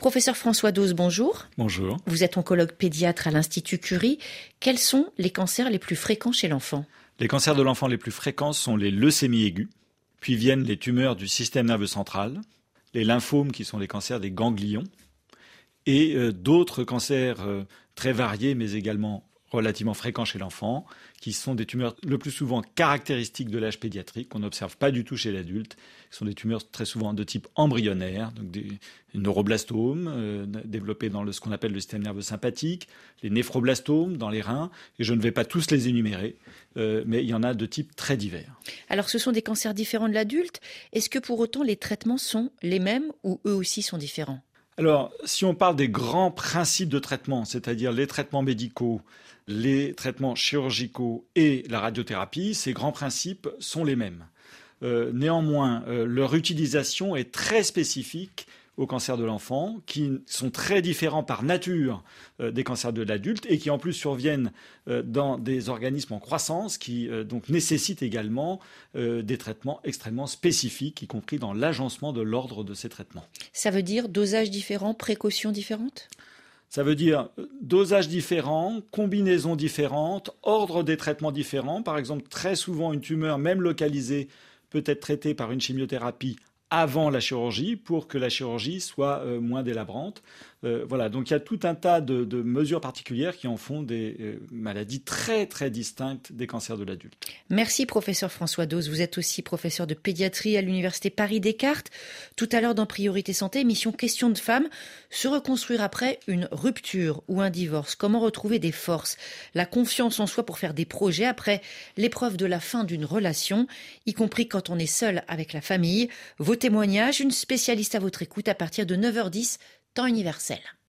Professeur François Dose, bonjour. Bonjour. Vous êtes oncologue pédiatre à l'Institut Curie. Quels sont les cancers les plus fréquents chez l'enfant? Les cancers de l'enfant les plus fréquents sont les leucémies aiguës, puis viennent les tumeurs du système nerveux central, les lymphomes qui sont les cancers des ganglions, et euh, d'autres cancers euh, très variés mais également relativement fréquents chez l'enfant, qui sont des tumeurs le plus souvent caractéristiques de l'âge pédiatrique, qu'on n'observe pas du tout chez l'adulte. Ce sont des tumeurs très souvent de type embryonnaire, donc des neuroblastomes euh, développés dans le, ce qu'on appelle le système nerveux sympathique, les néphroblastomes dans les reins, et je ne vais pas tous les énumérer, euh, mais il y en a de types très divers. Alors ce sont des cancers différents de l'adulte. Est-ce que pour autant les traitements sont les mêmes ou eux aussi sont différents? Alors, si on parle des grands principes de traitement, c'est-à-dire les traitements médicaux, les traitements chirurgicaux et la radiothérapie, ces grands principes sont les mêmes. Euh, néanmoins, euh, leur utilisation est très spécifique aux cancers de l'enfant, qui sont très différents par nature euh, des cancers de l'adulte et qui en plus surviennent euh, dans des organismes en croissance qui euh, donc nécessitent également des traitements extrêmement spécifiques, y compris dans l'agencement de l'ordre de ces traitements. Ça veut dire dosage différent, précautions différentes? Ça veut dire dosage différent, combinaisons différentes, ordre des traitements différents. Par exemple, très souvent, une tumeur, même localisée, peut être traitée par une chimiothérapie avant la chirurgie pour que la chirurgie soit euh, moins délabrante. Euh, voilà, donc il y a tout un tas de, mesures particulières qui en font des euh, maladies très très distinctes des cancers de l'adulte. Merci professeur François Dose. Vous êtes aussi professeur de pédiatrie à l'université Paris Descartes. Tout à l'heure dans Priorité Santé, émission Question de femmes, se reconstruire après une rupture ou un divorce. Comment retrouver des forces, la confiance en soi pour faire des projets après l'épreuve de la fin d'une relation, y compris quand on est seul avec la famille. Témoignages, une spécialiste à votre écoute à partir de 9h10 temps universel.